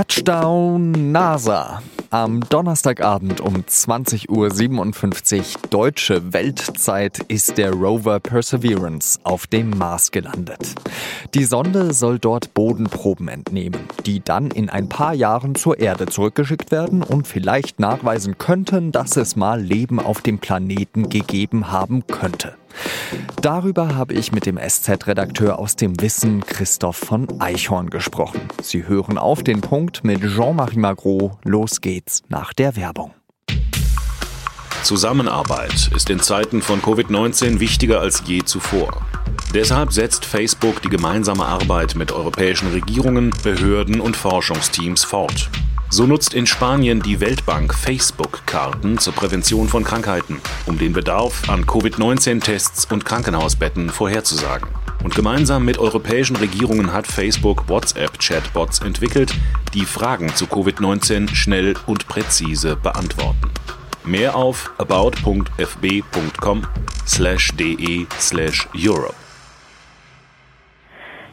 Touchdown NASA. Am Donnerstagabend um 20.57 Uhr deutsche Weltzeit ist der Rover Perseverance auf dem Mars gelandet. Die Sonde soll dort Bodenproben entnehmen, die dann in ein paar Jahren zur Erde zurückgeschickt werden und vielleicht nachweisen könnten, dass es mal Leben auf dem Planeten gegeben haben könnte. Darüber habe ich mit dem SZ-Redakteur aus dem Wissen Christoph von Eichhorn gesprochen. Sie hören auf den Punkt mit Jean-Marie Magro. Los geht's nach der Werbung. Zusammenarbeit ist in Zeiten von Covid-19 wichtiger als je zuvor. Deshalb setzt Facebook die gemeinsame Arbeit mit europäischen Regierungen, Behörden und Forschungsteams fort. So nutzt in Spanien die Weltbank Facebook-Karten zur Prävention von Krankheiten, um den Bedarf an Covid-19-Tests und Krankenhausbetten vorherzusagen. Und gemeinsam mit europäischen Regierungen hat Facebook WhatsApp-Chatbots entwickelt, die Fragen zu Covid-19 schnell und präzise beantworten. Mehr auf about.fb.com/de/europe.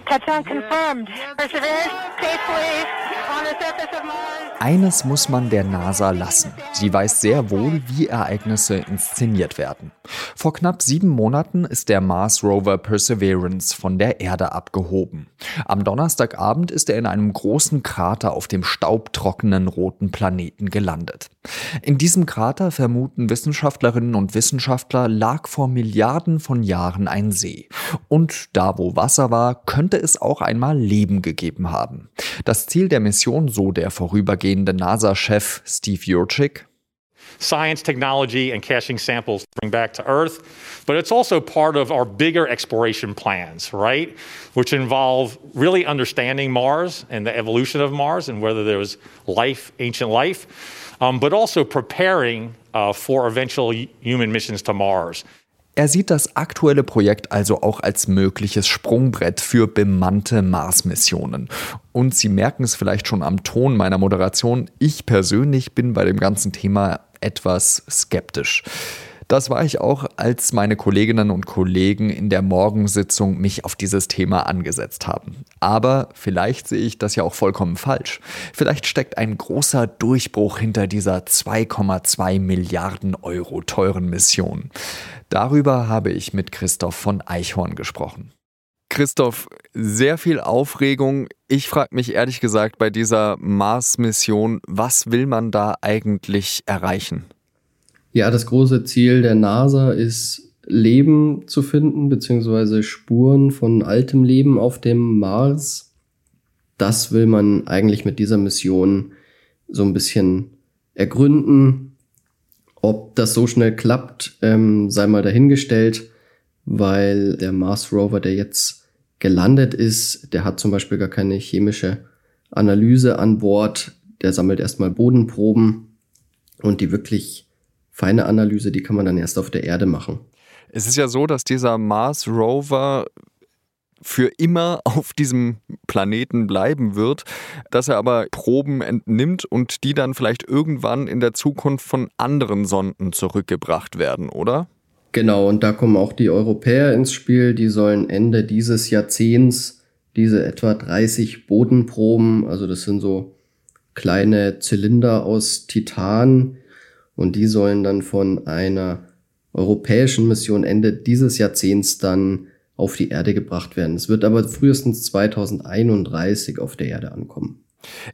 Touchdown confirmed. Perseverance safely on the surface of Mars. Eines muss man der NASA lassen. Sie weiß sehr wohl, wie Ereignisse inszeniert werden. Vor knapp sieben Monaten ist der Mars Rover Perseverance von der Erde abgehoben. Am Donnerstagabend ist er in einem großen Krater auf dem staubtrockenen roten Planeten gelandet. In diesem Krater vermuten Wissenschaftlerinnen und Wissenschaftler lag vor Milliarden von Jahren ein See. Und da wo Wasser war, könnte es auch einmal Leben gegeben haben. Das Ziel der Mission, so der vorübergehende NASA-Chef Steve Jurczyk, science, technology, and caching samples bring back to Earth. But it's also part of our bigger exploration plans, right? Which involve really understanding Mars and the evolution of Mars and whether there was life, ancient life, um, but also preparing uh, for eventual human missions to Mars. Er sieht das aktuelle Projekt also auch als mögliches Sprungbrett für bemannte Mars-Missionen. Und Sie merken es vielleicht schon am Ton meiner Moderation, ich persönlich bin bei dem ganzen Thema etwas skeptisch. Das war ich auch, als meine Kolleginnen und Kollegen in der Morgensitzung mich auf dieses Thema angesetzt haben. Aber vielleicht sehe ich das ja auch vollkommen falsch. Vielleicht steckt ein großer Durchbruch hinter dieser 2,2 Milliarden Euro teuren Mission. Darüber habe ich mit Christoph von Eichhorn gesprochen. Christoph, sehr viel Aufregung. Ich frage mich ehrlich gesagt bei dieser Mars-Mission, was will man da eigentlich erreichen? Ja, das große Ziel der NASA ist, Leben zu finden, beziehungsweise Spuren von altem Leben auf dem Mars. Das will man eigentlich mit dieser Mission so ein bisschen ergründen. Ob das so schnell klappt, ähm, sei mal dahingestellt, weil der Mars Rover, der jetzt gelandet ist, der hat zum Beispiel gar keine chemische Analyse an Bord. Der sammelt erstmal Bodenproben und die wirklich feine Analyse, die kann man dann erst auf der Erde machen. Es ist ja so, dass dieser Mars Rover für immer auf diesem Planeten bleiben wird, dass er aber Proben entnimmt und die dann vielleicht irgendwann in der Zukunft von anderen Sonden zurückgebracht werden, oder? Genau, und da kommen auch die Europäer ins Spiel, die sollen Ende dieses Jahrzehnts diese etwa 30 Bodenproben, also das sind so kleine Zylinder aus Titan, und die sollen dann von einer europäischen Mission Ende dieses Jahrzehnts dann auf die Erde gebracht werden. Es wird aber frühestens 2031 auf der Erde ankommen.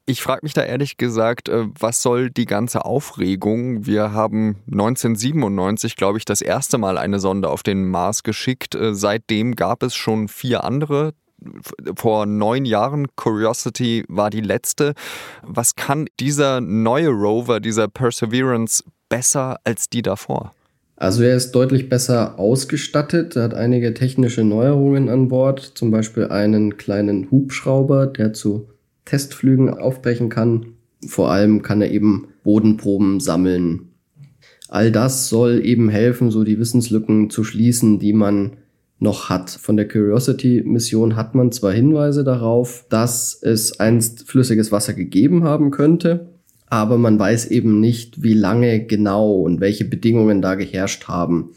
Ich frage mich da ehrlich gesagt, äh, was soll die ganze Aufregung? Wir haben 1997, glaube ich, das erste Mal eine Sonde auf den Mars geschickt. Äh, seitdem gab es schon vier andere vor neun Jahren. Curiosity war die letzte. Was kann dieser neue Rover, dieser Perseverance, besser als die davor? Also er ist deutlich besser ausgestattet, er hat einige technische Neuerungen an Bord, zum Beispiel einen kleinen Hubschrauber, der zu Testflügen aufbrechen kann. Vor allem kann er eben Bodenproben sammeln. All das soll eben helfen, so die Wissenslücken zu schließen, die man noch hat. Von der Curiosity-Mission hat man zwar Hinweise darauf, dass es einst flüssiges Wasser gegeben haben könnte, aber man weiß eben nicht, wie lange genau und welche Bedingungen da geherrscht haben.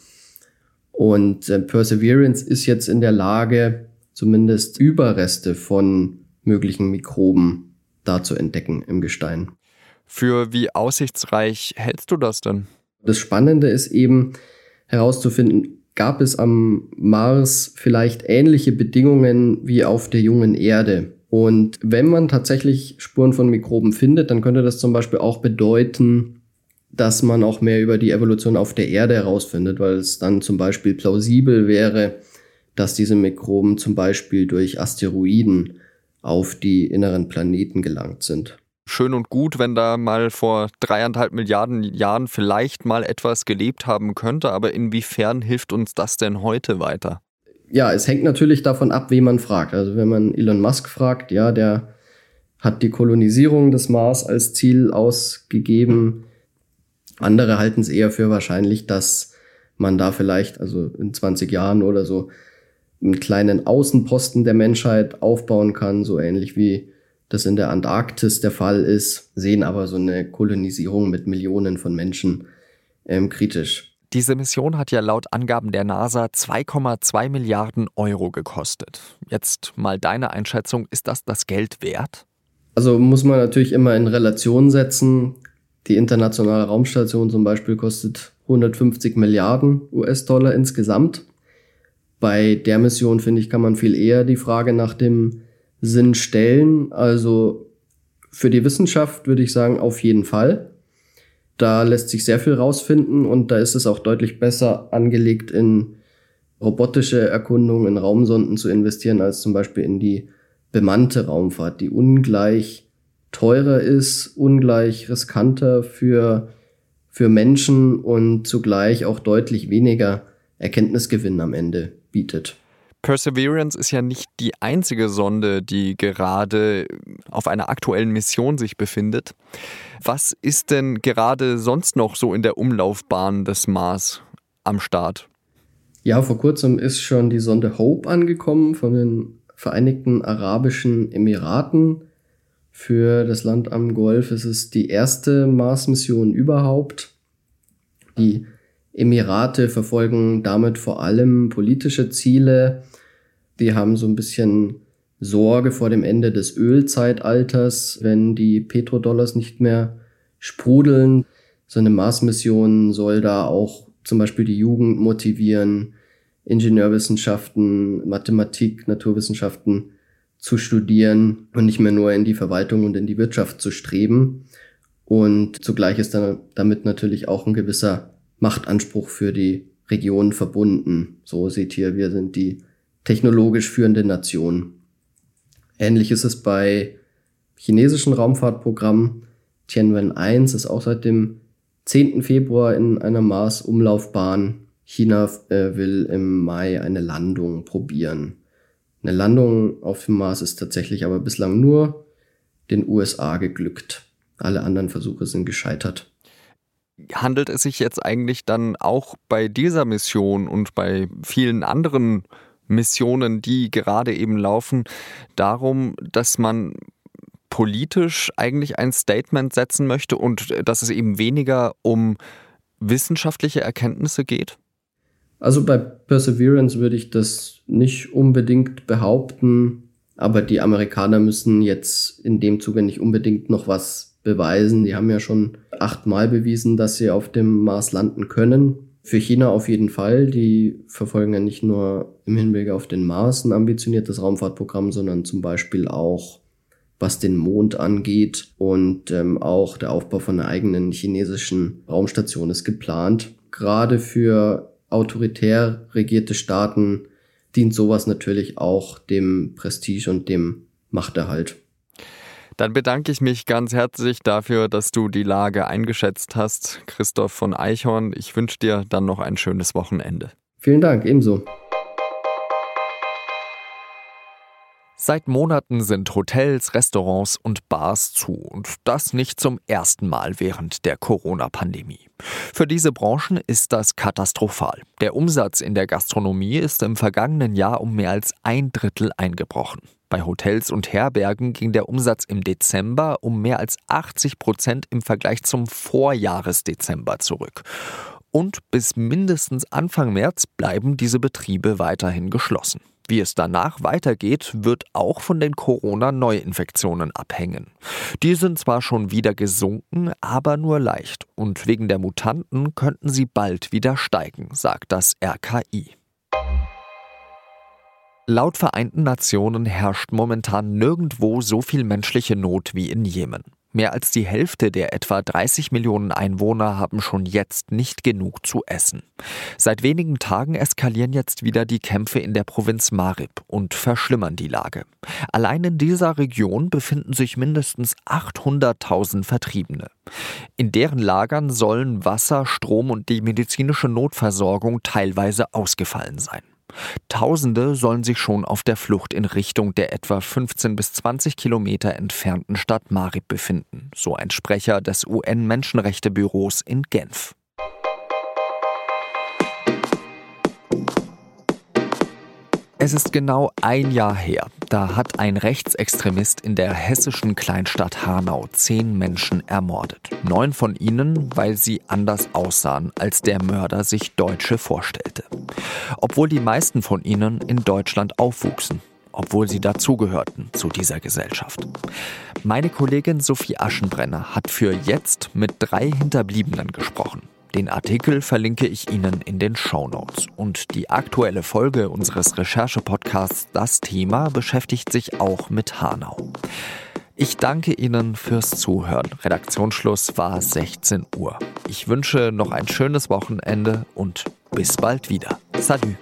Und äh, Perseverance ist jetzt in der Lage, zumindest Überreste von möglichen Mikroben da zu entdecken im Gestein. Für wie aussichtsreich hältst du das denn? Das Spannende ist eben herauszufinden, gab es am Mars vielleicht ähnliche Bedingungen wie auf der jungen Erde? Und wenn man tatsächlich Spuren von Mikroben findet, dann könnte das zum Beispiel auch bedeuten, dass man auch mehr über die Evolution auf der Erde herausfindet, weil es dann zum Beispiel plausibel wäre, dass diese Mikroben zum Beispiel durch Asteroiden auf die inneren Planeten gelangt sind. Schön und gut, wenn da mal vor dreieinhalb Milliarden Jahren vielleicht mal etwas gelebt haben könnte, aber inwiefern hilft uns das denn heute weiter? Ja, es hängt natürlich davon ab, wie man fragt. Also wenn man Elon Musk fragt, ja, der hat die Kolonisierung des Mars als Ziel ausgegeben. Andere halten es eher für wahrscheinlich, dass man da vielleicht, also in 20 Jahren oder so, einen kleinen Außenposten der Menschheit aufbauen kann, so ähnlich wie das in der Antarktis der Fall ist, sehen aber so eine Kolonisierung mit Millionen von Menschen ähm, kritisch. Diese Mission hat ja laut Angaben der NASA 2,2 Milliarden Euro gekostet. Jetzt mal deine Einschätzung, ist das das Geld wert? Also muss man natürlich immer in Relation setzen. Die internationale Raumstation zum Beispiel kostet 150 Milliarden US-Dollar insgesamt. Bei der Mission, finde ich, kann man viel eher die Frage nach dem Sinn stellen. Also für die Wissenschaft würde ich sagen, auf jeden Fall. Da lässt sich sehr viel rausfinden und da ist es auch deutlich besser angelegt, in robotische Erkundungen, in Raumsonden zu investieren, als zum Beispiel in die bemannte Raumfahrt, die ungleich teurer ist, ungleich riskanter für, für Menschen und zugleich auch deutlich weniger Erkenntnisgewinn am Ende bietet. Perseverance ist ja nicht die einzige Sonde, die gerade auf einer aktuellen Mission sich befindet. Was ist denn gerade sonst noch so in der Umlaufbahn des Mars am Start? Ja, vor kurzem ist schon die Sonde Hope angekommen von den Vereinigten Arabischen Emiraten. Für das Land am Golf ist es die erste Mars-Mission überhaupt. Die Emirate verfolgen damit vor allem politische Ziele. Die haben so ein bisschen Sorge vor dem Ende des Ölzeitalters, wenn die Petrodollars nicht mehr sprudeln. So eine Mars-Mission soll da auch zum Beispiel die Jugend motivieren, Ingenieurwissenschaften, Mathematik, Naturwissenschaften zu studieren und nicht mehr nur in die Verwaltung und in die Wirtschaft zu streben. Und zugleich ist dann damit natürlich auch ein gewisser Machtanspruch für die Region verbunden. So seht ihr, wir sind die technologisch führende Nation. Ähnlich ist es bei chinesischen Raumfahrtprogrammen. Tianwen 1 ist auch seit dem 10. Februar in einer Mars-Umlaufbahn. China äh, will im Mai eine Landung probieren. Eine Landung auf dem Mars ist tatsächlich aber bislang nur den USA geglückt. Alle anderen Versuche sind gescheitert handelt es sich jetzt eigentlich dann auch bei dieser Mission und bei vielen anderen Missionen, die gerade eben laufen, darum, dass man politisch eigentlich ein Statement setzen möchte und dass es eben weniger um wissenschaftliche Erkenntnisse geht? Also bei Perseverance würde ich das nicht unbedingt behaupten, aber die Amerikaner müssen jetzt in dem Zuge nicht unbedingt noch was beweisen. Die haben ja schon achtmal bewiesen, dass sie auf dem Mars landen können. Für China auf jeden Fall. Die verfolgen ja nicht nur im Hinblick auf den Mars ein ambitioniertes Raumfahrtprogramm, sondern zum Beispiel auch was den Mond angeht. Und ähm, auch der Aufbau von einer eigenen chinesischen Raumstation ist geplant. Gerade für autoritär regierte Staaten dient sowas natürlich auch dem Prestige und dem Machterhalt. Dann bedanke ich mich ganz herzlich dafür, dass du die Lage eingeschätzt hast, Christoph von Eichhorn. Ich wünsche dir dann noch ein schönes Wochenende. Vielen Dank, ebenso. Seit Monaten sind Hotels, Restaurants und Bars zu und das nicht zum ersten Mal während der Corona-Pandemie. Für diese Branchen ist das katastrophal. Der Umsatz in der Gastronomie ist im vergangenen Jahr um mehr als ein Drittel eingebrochen. Bei Hotels und Herbergen ging der Umsatz im Dezember um mehr als 80 Prozent im Vergleich zum Vorjahresdezember zurück. Und bis mindestens Anfang März bleiben diese Betriebe weiterhin geschlossen. Wie es danach weitergeht, wird auch von den Corona-Neuinfektionen abhängen. Die sind zwar schon wieder gesunken, aber nur leicht. Und wegen der Mutanten könnten sie bald wieder steigen, sagt das RKI. Laut Vereinten Nationen herrscht momentan nirgendwo so viel menschliche Not wie in Jemen. Mehr als die Hälfte der etwa 30 Millionen Einwohner haben schon jetzt nicht genug zu essen. Seit wenigen Tagen eskalieren jetzt wieder die Kämpfe in der Provinz Marib und verschlimmern die Lage. Allein in dieser Region befinden sich mindestens 800.000 Vertriebene. In deren Lagern sollen Wasser, Strom und die medizinische Notversorgung teilweise ausgefallen sein. Tausende sollen sich schon auf der Flucht in Richtung der etwa 15 bis 20 Kilometer entfernten Stadt Marib befinden, so ein Sprecher des UN-Menschenrechtebüros in Genf. Es ist genau ein Jahr her. Da hat ein Rechtsextremist in der hessischen Kleinstadt Hanau zehn Menschen ermordet. Neun von ihnen, weil sie anders aussahen, als der Mörder sich Deutsche vorstellte. Obwohl die meisten von ihnen in Deutschland aufwuchsen obwohl sie dazugehörten zu dieser Gesellschaft. Meine Kollegin Sophie Aschenbrenner hat für jetzt mit drei Hinterbliebenen gesprochen. Den Artikel verlinke ich Ihnen in den Show Notes. Und die aktuelle Folge unseres Recherche-Podcasts Das Thema beschäftigt sich auch mit Hanau. Ich danke Ihnen fürs Zuhören. Redaktionsschluss war 16 Uhr. Ich wünsche noch ein schönes Wochenende und bis bald wieder. Salut!